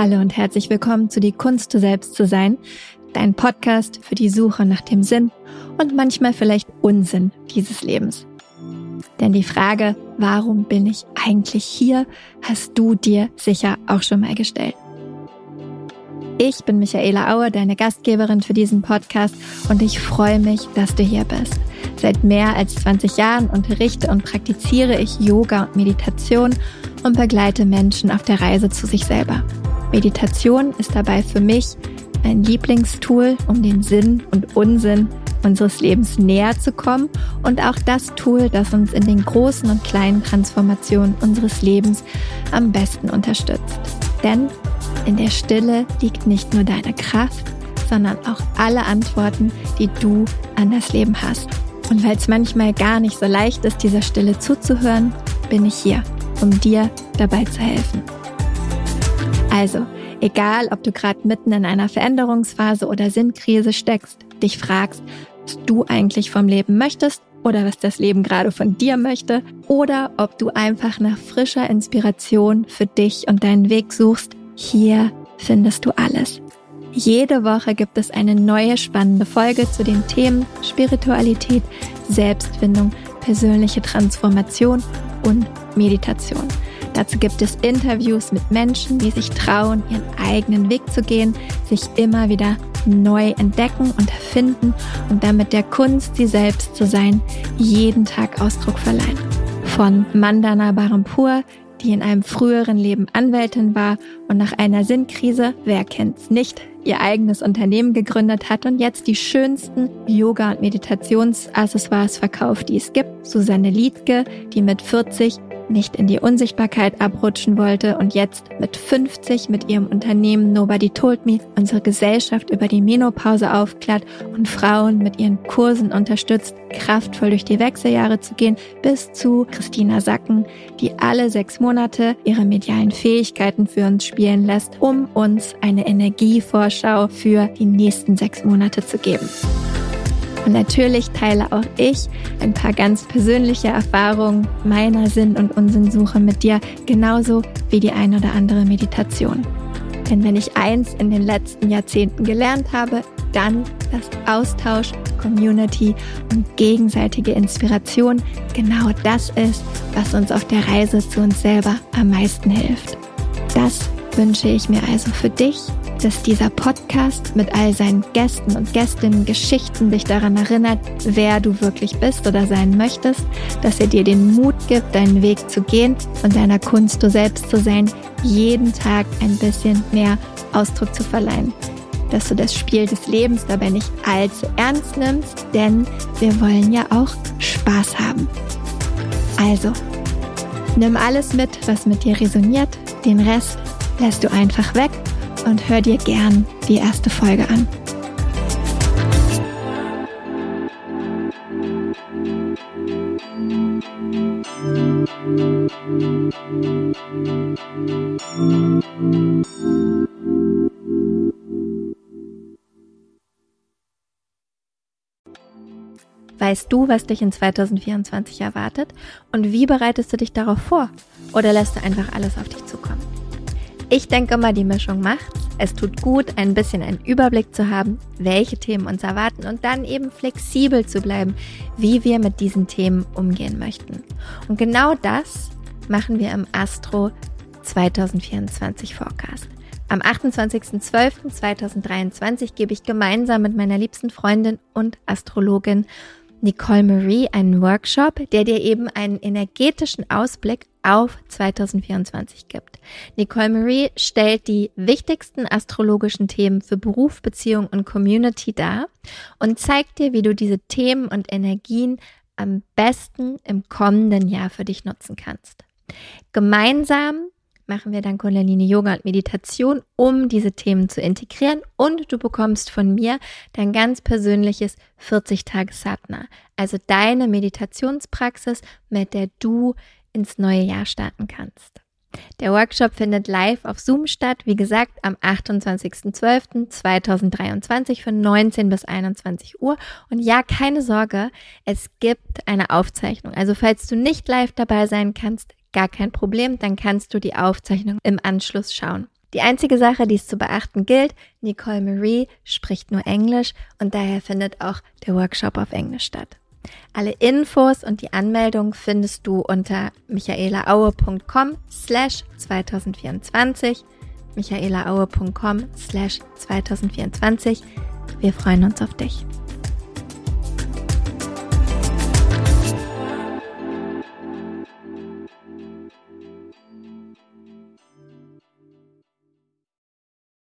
Hallo und herzlich willkommen zu Die Kunst, du selbst zu sein, dein Podcast für die Suche nach dem Sinn und manchmal vielleicht Unsinn dieses Lebens. Denn die Frage, warum bin ich eigentlich hier, hast du dir sicher auch schon mal gestellt. Ich bin Michaela Auer, deine Gastgeberin für diesen Podcast und ich freue mich, dass du hier bist. Seit mehr als 20 Jahren unterrichte und praktiziere ich Yoga und Meditation und begleite Menschen auf der Reise zu sich selber. Meditation ist dabei für mich ein Lieblingstool, um den Sinn und Unsinn unseres Lebens näher zu kommen und auch das Tool, das uns in den großen und kleinen Transformationen unseres Lebens am besten unterstützt. Denn in der Stille liegt nicht nur deine Kraft, sondern auch alle Antworten, die du an das Leben hast. Und weil es manchmal gar nicht so leicht ist, dieser Stille zuzuhören, bin ich hier, um dir dabei zu helfen. Also, egal ob du gerade mitten in einer Veränderungsphase oder Sinnkrise steckst, dich fragst, was du eigentlich vom Leben möchtest oder was das Leben gerade von dir möchte oder ob du einfach nach frischer Inspiration für dich und deinen Weg suchst, hier findest du alles. Jede Woche gibt es eine neue spannende Folge zu den Themen Spiritualität, Selbstfindung, persönliche Transformation und Meditation. Dazu gibt es Interviews mit Menschen, die sich trauen, ihren eigenen Weg zu gehen, sich immer wieder neu entdecken und erfinden und damit der Kunst, sie selbst zu sein, jeden Tag Ausdruck verleihen. Von Mandana Barampur, die in einem früheren Leben Anwältin war und nach einer Sinnkrise, wer kennt's nicht, ihr eigenes Unternehmen gegründet hat und jetzt die schönsten Yoga- und Meditationsaccessoires verkauft, die es gibt. Susanne Liedke, die mit 40 nicht in die Unsichtbarkeit abrutschen wollte und jetzt mit 50 mit ihrem Unternehmen Nobody Told Me unsere Gesellschaft über die Menopause aufklärt und Frauen mit ihren Kursen unterstützt, kraftvoll durch die Wechseljahre zu gehen, bis zu Christina Sacken, die alle sechs Monate ihre medialen Fähigkeiten für uns spielen lässt, um uns eine Energievorschau für die nächsten sechs Monate zu geben. Und natürlich teile auch ich ein paar ganz persönliche Erfahrungen meiner Sinn- und Unsinnsuche mit dir, genauso wie die ein oder andere Meditation. Denn wenn ich eins in den letzten Jahrzehnten gelernt habe, dann, dass Austausch, Community und gegenseitige Inspiration genau das ist, was uns auf der Reise zu uns selber am meisten hilft. Das wünsche ich mir also für dich dass dieser Podcast mit all seinen Gästen und Gästinnen Geschichten dich daran erinnert, wer du wirklich bist oder sein möchtest, dass er dir den Mut gibt, deinen Weg zu gehen und deiner Kunst du selbst zu sein, jeden Tag ein bisschen mehr Ausdruck zu verleihen. Dass du das Spiel des Lebens dabei nicht allzu ernst nimmst, denn wir wollen ja auch Spaß haben. Also, nimm alles mit, was mit dir resoniert, den Rest lässt du einfach weg und hör dir gern die erste Folge an. Weißt du, was dich in 2024 erwartet und wie bereitest du dich darauf vor? Oder lässt du einfach alles auf dich zukommen? Ich denke immer, die Mischung macht's. Es tut gut, ein bisschen einen Überblick zu haben, welche Themen uns erwarten und dann eben flexibel zu bleiben, wie wir mit diesen Themen umgehen möchten. Und genau das machen wir im Astro 2024 Forecast. Am 28.12.2023 gebe ich gemeinsam mit meiner liebsten Freundin und Astrologin Nicole Marie einen Workshop, der dir eben einen energetischen Ausblick auf 2024 gibt. Nicole Marie stellt die wichtigsten astrologischen Themen für Beruf, Beziehung und Community dar und zeigt dir, wie du diese Themen und Energien am besten im kommenden Jahr für dich nutzen kannst. Gemeinsam machen wir dann Kundalini Yoga und Meditation, um diese Themen zu integrieren und du bekommst von mir dein ganz persönliches 40 Tage Satna, also deine Meditationspraxis, mit der du ins neue Jahr starten kannst. Der Workshop findet live auf Zoom statt, wie gesagt, am 28.12.2023 von 19 bis 21 Uhr. Und ja, keine Sorge, es gibt eine Aufzeichnung. Also falls du nicht live dabei sein kannst, gar kein Problem, dann kannst du die Aufzeichnung im Anschluss schauen. Die einzige Sache, die es zu beachten gilt, Nicole Marie spricht nur Englisch und daher findet auch der Workshop auf Englisch statt. Alle Infos und die Anmeldung findest du unter michaelaaue.com slash 2024 michaelaaue.com slash 2024. Wir freuen uns auf dich.